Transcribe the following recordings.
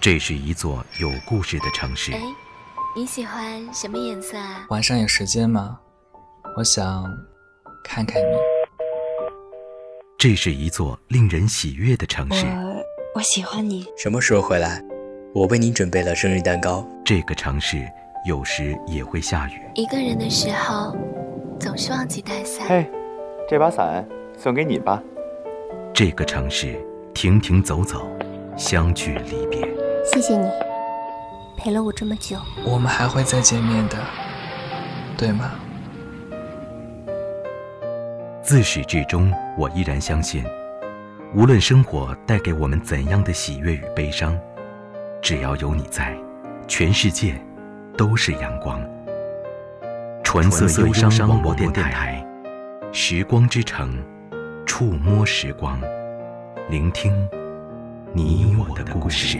这是一座有故事的城市。哎，你喜欢什么颜色啊？晚上有时间吗？我想看看你。这是一座令人喜悦的城市。我我喜欢你。什么时候回来？我为你准备了生日蛋糕。这个城市有时也会下雨。一个人的时候，总是忘记带伞。嘿，这把伞送给你吧。这个城市停停走走，相聚离别。谢谢你陪了我这么久。我们还会再见面的，对吗？自始至终，我依然相信，无论生活带给我们怎样的喜悦与悲伤，只要有你在，全世界都是阳光。纯色忧伤网络电台，时光之城，触摸时光，聆听你我的故事。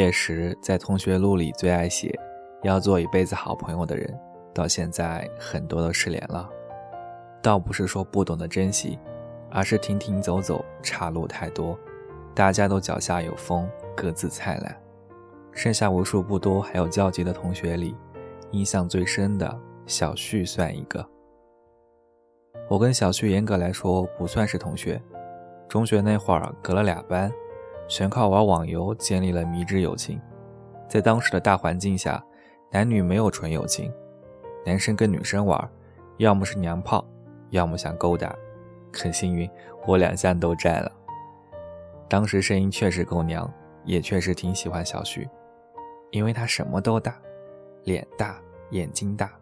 业时在同学录里最爱写“要做一辈子好朋友的人”，到现在很多都失联了。倒不是说不懂得珍惜，而是停停走走，岔路太多，大家都脚下有风，各自灿烂。剩下无数不多还有交集的同学里，印象最深的小旭算一个。我跟小旭严格来说不算是同学，中学那会儿隔了俩班。全靠玩网游建立了迷之友情，在当时的大环境下，男女没有纯友情，男生跟女生玩，要么是娘炮，要么想勾搭。很幸运，我两项都占了。当时声音确实够娘，也确实挺喜欢小徐，因为他什么都大，脸大，眼睛大，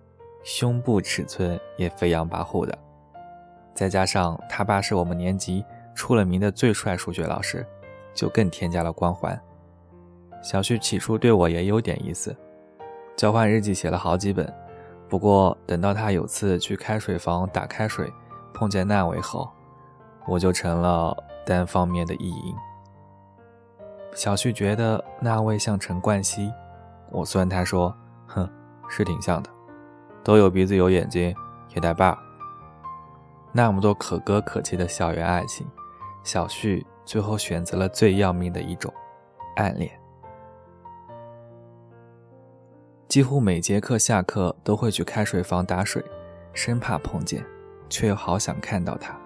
胸部尺寸也飞扬跋扈的，再加上他爸是我们年级出了名的最帅数学老师。就更添加了光环。小旭起初对我也有点意思，交换日记写了好几本。不过等到他有次去开水房打开水，碰见那位后，我就成了单方面的意淫。小旭觉得那位像陈冠希，我酸他说：“哼，是挺像的，都有鼻子有眼睛，也带把。”那么多可歌可泣的校园爱情，小旭。最后选择了最要命的一种，暗恋。几乎每节课下课都会去开水房打水，生怕碰见，却又好想看到他。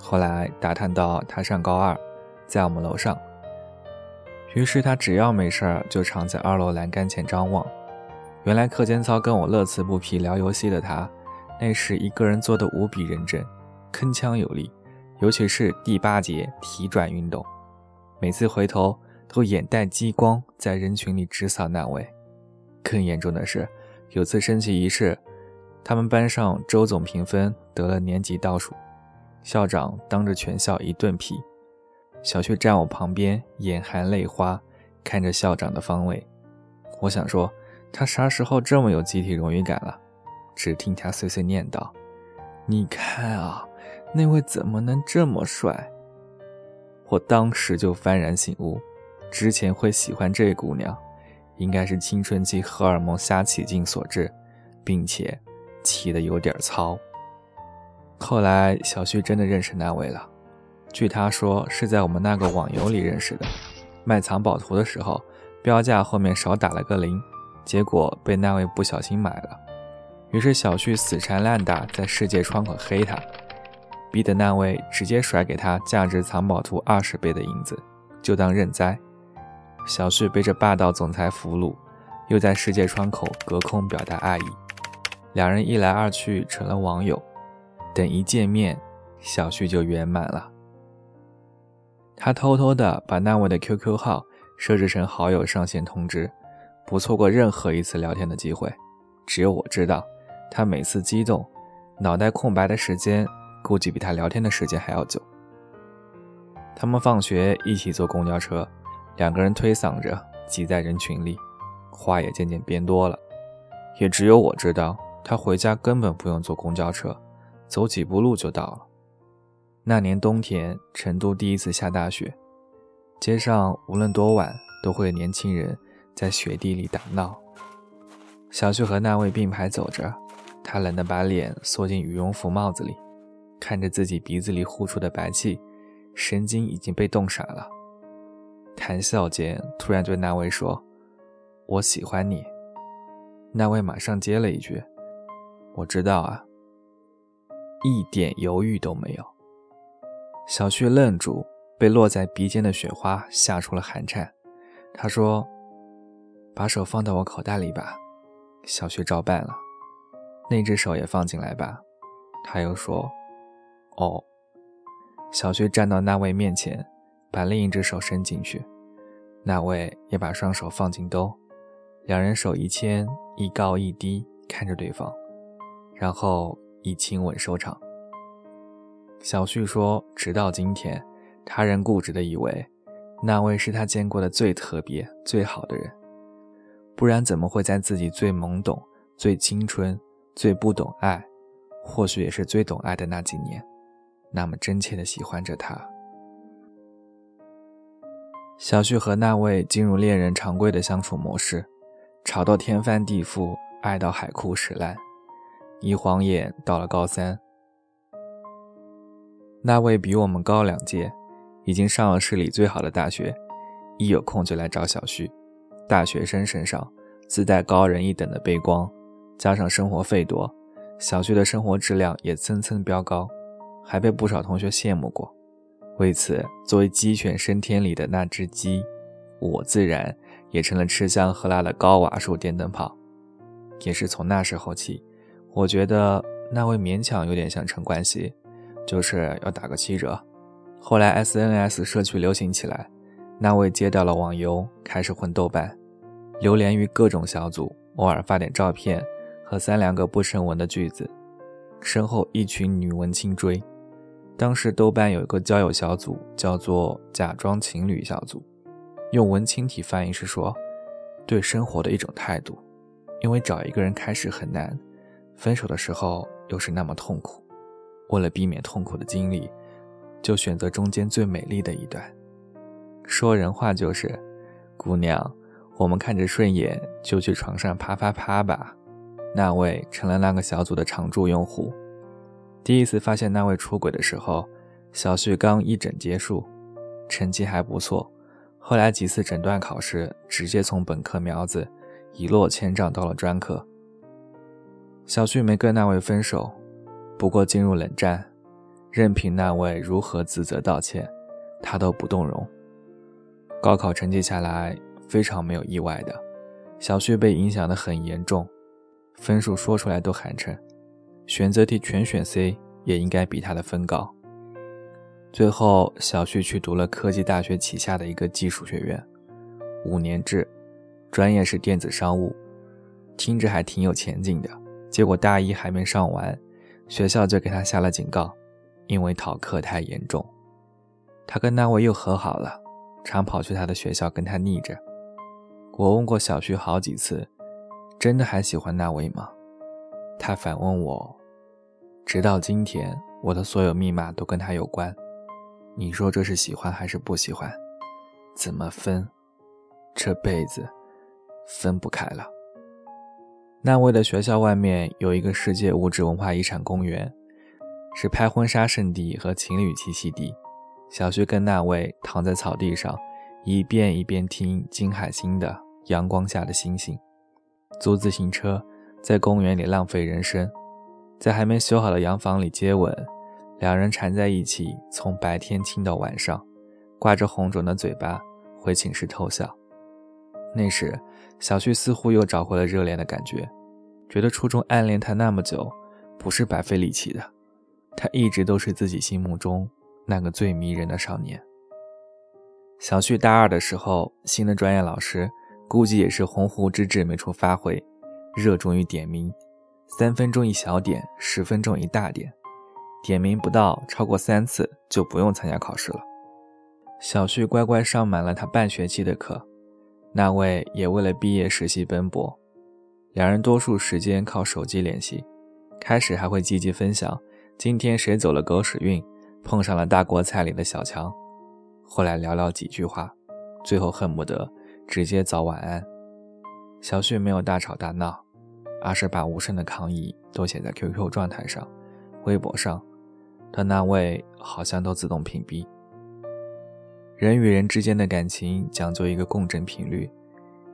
后来打探到他上高二，在我们楼上，于是他只要没事儿就常在二楼栏杆前张望。原来课间操跟我乐此不疲聊游戏的他，那时一个人做的无比认真，铿锵有力。尤其是第八节体转运动，每次回头都眼带激光，在人群里直扫那位。更严重的是，有次升旗仪式，他们班上周总评分得了年级倒数，校长当着全校一顿批。小旭站我旁边，眼含泪花，看着校长的方位。我想说，他啥时候这么有集体荣誉感了？只听他碎碎念道：“你看啊。”那位怎么能这么帅？我当时就幡然醒悟，之前会喜欢这姑娘，应该是青春期荷尔蒙瞎起劲所致，并且起的有点糙。后来小旭真的认识那位了，据他说是在我们那个网游里认识的，卖藏宝图的时候，标价后面少打了个零，结果被那位不小心买了，于是小旭死缠烂打，在世界窗口黑他。逼得那位直接甩给他价值藏宝图二十倍的银子，就当认栽。小旭被这霸道总裁俘虏，又在世界窗口隔空表达爱意，两人一来二去成了网友。等一见面，小旭就圆满了。他偷偷的把那位的 QQ 号设置成好友上线通知，不错过任何一次聊天的机会。只有我知道，他每次激动，脑袋空白的时间。估计比他聊天的时间还要久。他们放学一起坐公交车，两个人推搡着挤在人群里，话也渐渐变多了。也只有我知道，他回家根本不用坐公交车，走几步路就到了。那年冬天，成都第一次下大雪，街上无论多晚都会有年轻人在雪地里打闹。小旭和那位并排走着，他冷得把脸缩进羽绒服帽子里，看着自己鼻子里呼出的白气，神经已经被冻傻了。谈笑间，突然对那位说：“我喜欢你。”那位马上接了一句：“我知道啊。”一点犹豫都没有。小旭愣住，被落在鼻尖的雪花吓出了寒颤。他说：“把手放到我口袋里吧。”小旭照办了。那只手也放进来吧。他又说：“哦。”小旭站到那位面前，把另一只手伸进去。那位也把双手放进兜。两人手一牵，一高一低看着对方，然后以亲吻收场。小旭说：“直到今天，他仍固执地以为，那位是他见过的最特别、最好的人，不然怎么会在自己最懵懂、最青春、最不懂爱，或许也是最懂爱的那几年，那么真切的喜欢着他？”小旭和那位进入恋人常规的相处模式。吵到天翻地覆，爱到海枯石烂，一晃眼到了高三。那位比我们高两届，已经上了市里最好的大学，一有空就来找小旭。大学生身上自带高人一等的背光，加上生活费多，小旭的生活质量也蹭蹭飙高，还被不少同学羡慕过。为此，作为鸡犬升天里的那只鸡，我自然。也成了吃香喝辣的高瓦数电灯泡，也是从那时候起，我觉得那位勉强有点像陈冠希，就是要打个七折。后来 SNS 社区流行起来，那位接到了网游，开始混豆瓣，流连于各种小组，偶尔发点照片和三两个不成文的句子，身后一群女文青追。当时豆瓣有一个交友小组，叫做“假装情侣小组”。用文青体翻译是说，对生活的一种态度，因为找一个人开始很难，分手的时候又是那么痛苦，为了避免痛苦的经历，就选择中间最美丽的一段。说人话就是，姑娘，我们看着顺眼就去床上啪啪啪吧。那位成了那个小组的常驻用户。第一次发现那位出轨的时候，小旭刚一诊结束，成绩还不错。后来几次诊断考试，直接从本科苗子一落千丈到了专科。小旭没跟那位分手，不过进入冷战，任凭那位如何自责道歉，他都不动容。高考成绩下来，非常没有意外的，小旭被影响的很严重，分数说出来都寒碜，选择题全选 C 也应该比他的分高。最后，小旭去读了科技大学旗下的一个技术学院，五年制，专业是电子商务，听着还挺有前景的。结果大一还没上完，学校就给他下了警告，因为逃课太严重。他跟那位又和好了，常跑去他的学校跟他腻着。我问过小旭好几次，真的还喜欢那位吗？他反问我，直到今天，我的所有密码都跟他有关。你说这是喜欢还是不喜欢？怎么分？这辈子分不开了。那位的学校外面有一个世界物质文化遗产公园，是拍婚纱圣地和情侣栖息地。小旭跟那位躺在草地上，一遍一遍听金海心的《阳光下的星星》，租自行车在公园里浪费人生，在还没修好的洋房里接吻。两人缠在一起，从白天亲到晚上，挂着红肿的嘴巴回寝室偷笑。那时，小旭似乎又找回了热恋的感觉，觉得初中暗恋他那么久，不是白费力气的。他一直都是自己心目中那个最迷人的少年。小旭大二的时候，新的专业老师估计也是鸿鹄之志没处发挥，热衷于点名，三分钟一小点，十分钟一大点。点名不到超过三次就不用参加考试了。小旭乖乖上满了他半学期的课，那位也为了毕业实习奔波。两人多数时间靠手机联系，开始还会积极分享今天谁走了狗屎运，碰上了大锅菜里的小强。后来寥寥几句话，最后恨不得直接早晚安。小旭没有大吵大闹，而是把无声的抗议都写在 QQ 状态上、微博上，但那位好像都自动屏蔽。人与人之间的感情讲究一个共振频率，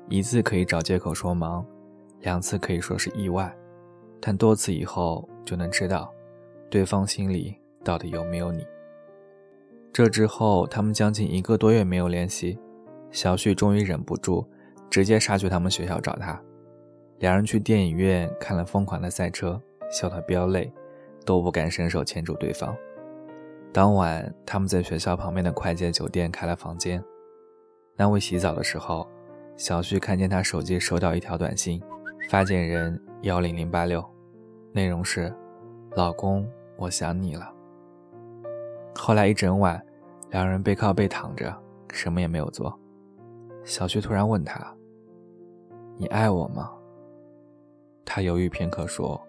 一次可以找借口说忙，两次可以说是意外，但多次以后就能知道，对方心里到底有没有你。这之后，他们将近一个多月没有联系，小旭终于忍不住，直接杀去他们学校找他。两人去电影院看了《疯狂的赛车》，笑得飙泪，都不敢伸手牵住对方。当晚，他们在学校旁边的快捷酒店开了房间。那位洗澡的时候，小旭看见他手机收到一条短信，发件人幺零零八六，内容是：“老公，我想你了。”后来一整晚，两人背靠背躺着，什么也没有做。小旭突然问他：“你爱我吗？”他犹豫片刻说：“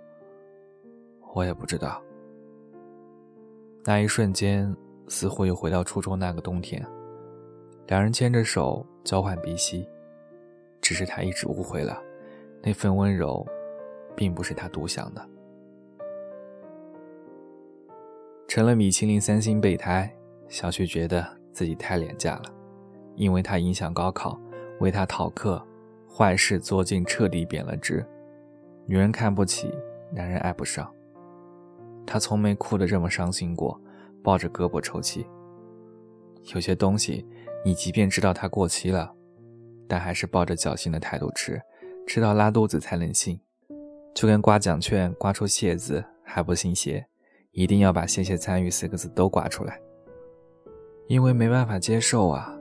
我也不知道。”那一瞬间，似乎又回到初中那个冬天，两人牵着手交换鼻息。只是他一直误会了，那份温柔，并不是他独享的。成了米其林三星备胎，小旭觉得自己太廉价了，因为他影响高考，为他逃课，坏事做尽，彻底贬了值。女人看不起，男人爱不上。他从没哭得这么伤心过，抱着胳膊抽泣。有些东西，你即便知道它过期了，但还是抱着侥幸的态度吃，吃到拉肚子才能信。就跟刮奖券刮出“谢”字还不信邪，一定要把“谢谢参与”四个字都刮出来，因为没办法接受啊。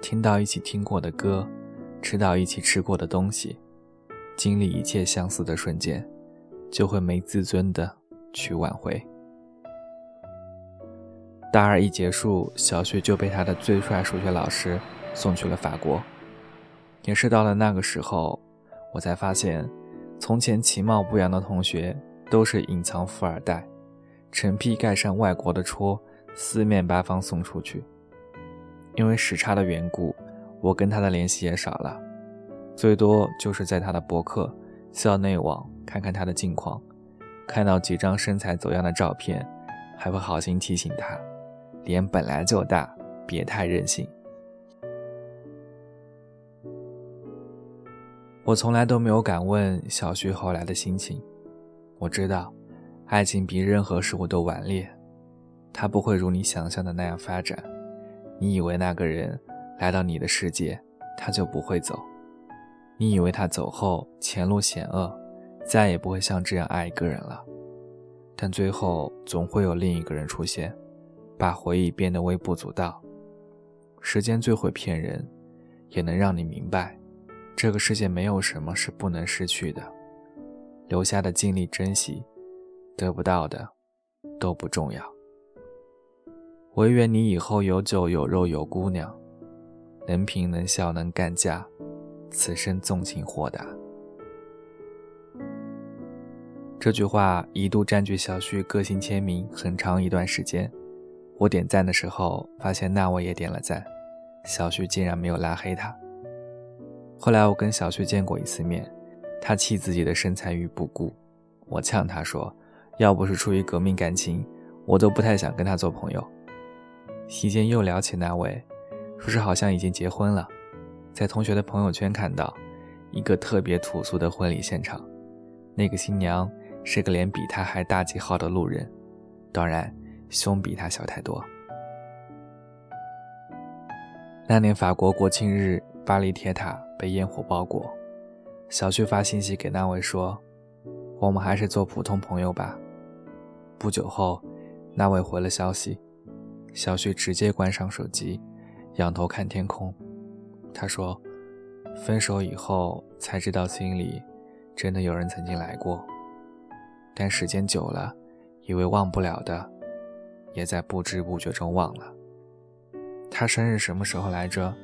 听到一起听过的歌，吃到一起吃过的东西，经历一切相似的瞬间，就会没自尊的。去挽回。大二一结束，小旭就被他的最帅数学老师送去了法国。也是到了那个时候，我才发现，从前其貌不扬的同学都是隐藏富二代，成批盖上外国的戳，四面八方送出去。因为时差的缘故，我跟他的联系也少了，最多就是在他的博客、校内网看看他的近况。看到几张身材走样的照片，还会好心提醒他，脸本来就大，别太任性。我从来都没有敢问小旭后来的心情。我知道，爱情比任何事物都顽劣，它不会如你想象的那样发展。你以为那个人来到你的世界，他就不会走；你以为他走后前路险恶。再也不会像这样爱一个人了，但最后总会有另一个人出现，把回忆变得微不足道。时间最会骗人，也能让你明白，这个世界没有什么是不能失去的。留下的尽力珍惜，得不到的都不重要。唯愿你以后有酒有肉有姑娘，能拼能笑能干架，此生纵情豁达。这句话一度占据小旭个性签名很长一段时间。我点赞的时候，发现那位也点了赞，小旭竟然没有拉黑他。后来我跟小旭见过一次面，他弃自己的身材于不顾。我呛他说：“要不是出于革命感情，我都不太想跟他做朋友。”席间又聊起那位，说是好像已经结婚了，在同学的朋友圈看到一个特别土俗的婚礼现场，那个新娘。是个脸比他还大几号的路人，当然胸比他小太多。那年法国国庆日，巴黎铁塔被烟火包裹，小旭发信息给那位说：“我们还是做普通朋友吧。”不久后，那位回了消息，小旭直接关上手机，仰头看天空。他说：“分手以后才知道，心里真的有人曾经来过。”但时间久了，以为忘不了的，也在不知不觉中忘了。他生日什么时候来着？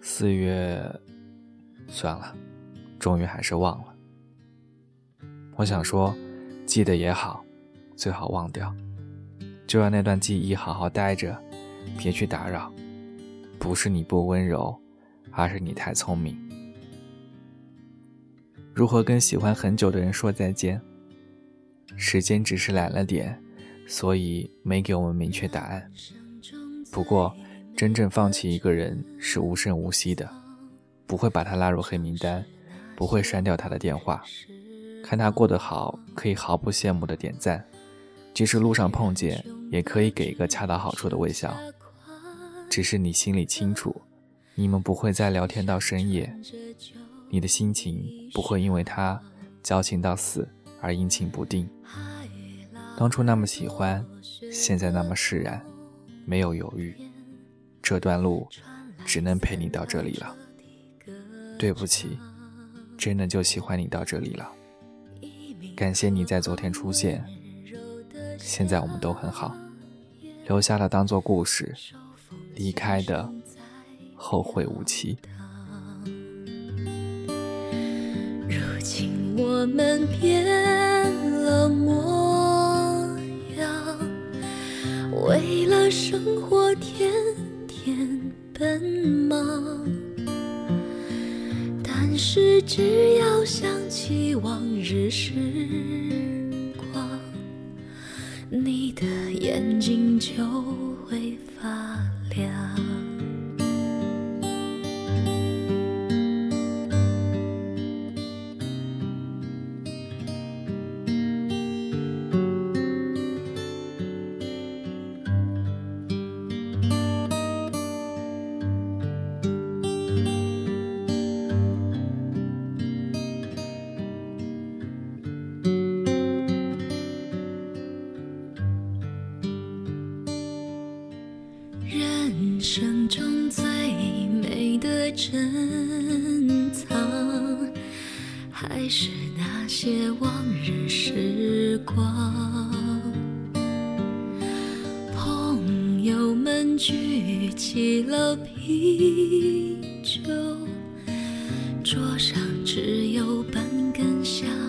四月，算了，终于还是忘了。我想说，记得也好，最好忘掉，就让那段记忆好好待着，别去打扰。不是你不温柔，而是你太聪明。如何跟喜欢很久的人说再见？时间只是懒了点，所以没给我们明确答案。不过，真正放弃一个人是无声无息的，不会把他拉入黑名单，不会删掉他的电话。看他过得好，可以毫不羡慕的点赞；即使路上碰见，也可以给一个恰到好处的微笑。只是你心里清楚，你们不会再聊天到深夜。你的心情不会因为他矫情到死而阴晴不定。当初那么喜欢，现在那么释然，没有犹豫。这段路只能陪你到这里了。对不起，真的就喜欢你到这里了。感谢你在昨天出现，现在我们都很好，留下了当做故事，离开的后会无期。我们变了模样，为了生活天天奔忙。但是只要想起往日时光，你的眼睛就举起了啤酒，桌上只有半根香。